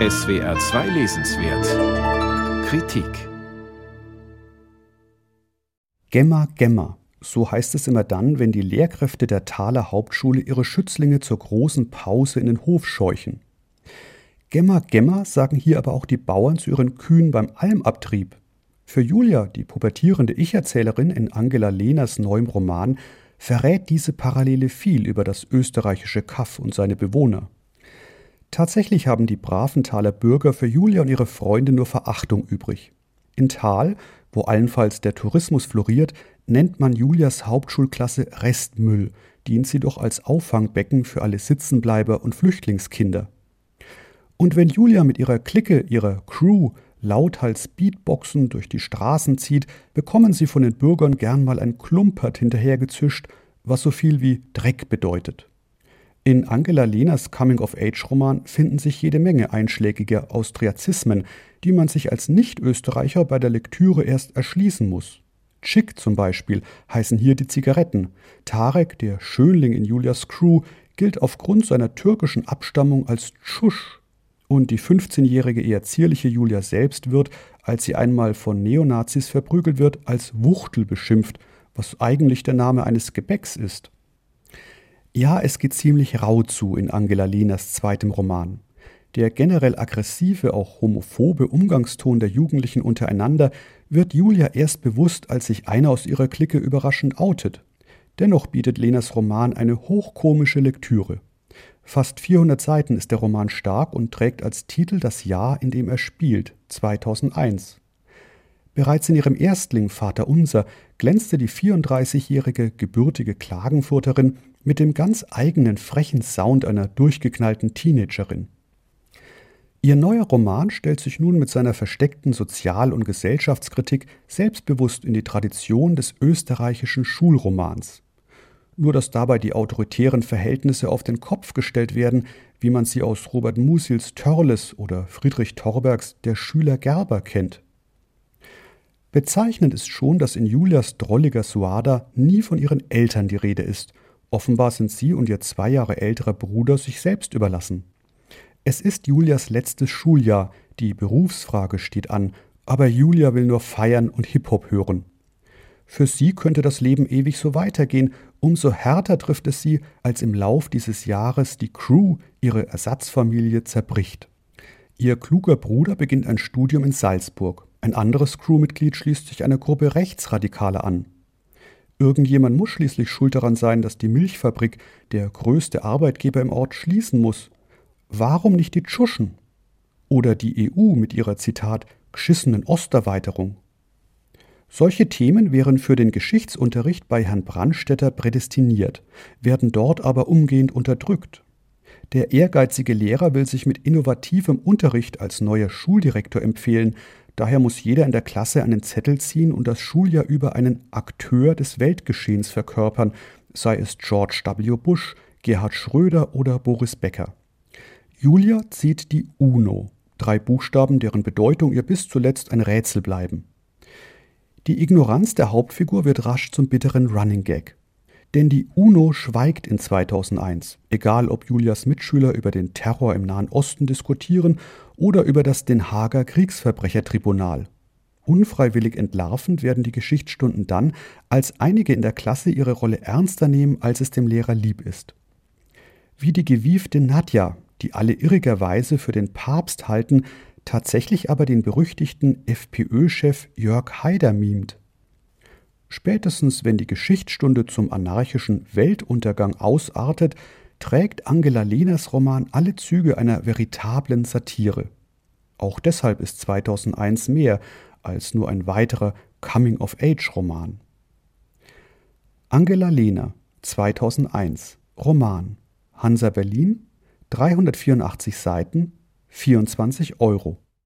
SWR 2 Lesenswert Kritik Gemma Gemma, so heißt es immer dann, wenn die Lehrkräfte der Thaler Hauptschule ihre Schützlinge zur großen Pause in den Hof scheuchen. Gemma Gemma sagen hier aber auch die Bauern zu ihren Kühen beim Almabtrieb. Für Julia, die pubertierende Ich-Erzählerin in Angela Lehners neuem Roman, verrät diese Parallele viel über das österreichische Kaff und seine Bewohner. Tatsächlich haben die braven Thaler Bürger für Julia und ihre Freunde nur Verachtung übrig. In Thal, wo allenfalls der Tourismus floriert, nennt man Julias Hauptschulklasse Restmüll, dient sie doch als Auffangbecken für alle Sitzenbleiber und Flüchtlingskinder. Und wenn Julia mit ihrer Clique, ihrer Crew, lauthals Beatboxen durch die Straßen zieht, bekommen sie von den Bürgern gern mal ein Klumpert hinterhergezischt, was so viel wie Dreck bedeutet. In Angela Lehners Coming-of-Age-Roman finden sich jede Menge einschlägige Austriazismen, die man sich als Nicht-Österreicher bei der Lektüre erst erschließen muss. Chick zum Beispiel heißen hier die Zigaretten. Tarek, der Schönling in Julias Crew, gilt aufgrund seiner türkischen Abstammung als Tschusch und die 15-jährige eher zierliche Julia selbst wird, als sie einmal von Neonazis verprügelt wird, als Wuchtel beschimpft, was eigentlich der Name eines Gebäcks ist. Ja, es geht ziemlich rau zu in Angela Lehners zweitem Roman. Der generell aggressive, auch homophobe Umgangston der Jugendlichen untereinander wird Julia erst bewusst, als sich einer aus ihrer Clique überraschend outet. Dennoch bietet Lenas Roman eine hochkomische Lektüre. Fast 400 Seiten ist der Roman stark und trägt als Titel das Jahr, in dem er spielt, 2001. Bereits in ihrem Erstling Vater Unser glänzte die 34-jährige gebürtige Klagenfurterin mit dem ganz eigenen frechen Sound einer durchgeknallten Teenagerin. Ihr neuer Roman stellt sich nun mit seiner versteckten Sozial- und Gesellschaftskritik selbstbewusst in die Tradition des österreichischen Schulromans nur dass dabei die autoritären Verhältnisse auf den Kopf gestellt werden, wie man sie aus Robert Musils Törles oder Friedrich Torbergs Der Schüler Gerber kennt. Bezeichnend ist schon, dass in Julias drolliger Suada nie von ihren Eltern die Rede ist. Offenbar sind sie und ihr zwei Jahre älterer Bruder sich selbst überlassen. Es ist Julias letztes Schuljahr, die Berufsfrage steht an, aber Julia will nur feiern und Hip-Hop hören. Für sie könnte das Leben ewig so weitergehen, umso härter trifft es sie, als im Lauf dieses Jahres die Crew, ihre Ersatzfamilie, zerbricht. Ihr kluger Bruder beginnt ein Studium in Salzburg, ein anderes Crewmitglied schließt sich einer Gruppe Rechtsradikale an. Irgendjemand muss schließlich schuld daran sein, dass die Milchfabrik, der größte Arbeitgeber im Ort, schließen muss. Warum nicht die Tschuschen? Oder die EU mit ihrer Zitat geschissenen Osterweiterung? Solche Themen wären für den Geschichtsunterricht bei Herrn Brandstetter prädestiniert, werden dort aber umgehend unterdrückt. Der ehrgeizige Lehrer will sich mit innovativem Unterricht als neuer Schuldirektor empfehlen, daher muss jeder in der Klasse einen Zettel ziehen und das Schuljahr über einen Akteur des Weltgeschehens verkörpern, sei es George W. Bush, Gerhard Schröder oder Boris Becker. Julia zieht die UNO, drei Buchstaben, deren Bedeutung ihr bis zuletzt ein Rätsel bleiben. Die Ignoranz der Hauptfigur wird rasch zum bitteren Running Gag. Denn die UNO schweigt in 2001, egal ob Julias Mitschüler über den Terror im Nahen Osten diskutieren oder über das Den Haager Kriegsverbrechertribunal. Unfreiwillig entlarvend werden die Geschichtsstunden dann, als einige in der Klasse ihre Rolle ernster nehmen, als es dem Lehrer lieb ist. Wie die gewiefte Nadja, die alle irrigerweise für den Papst halten, tatsächlich aber den berüchtigten FPÖ-Chef Jörg Haider mimt. Spätestens wenn die Geschichtsstunde zum anarchischen Weltuntergang ausartet, trägt Angela Lehners Roman alle Züge einer veritablen Satire. Auch deshalb ist 2001 mehr als nur ein weiterer Coming-of-Age-Roman. Angela Lehner, 2001, Roman, Hansa Berlin, 384 Seiten, 24 Euro.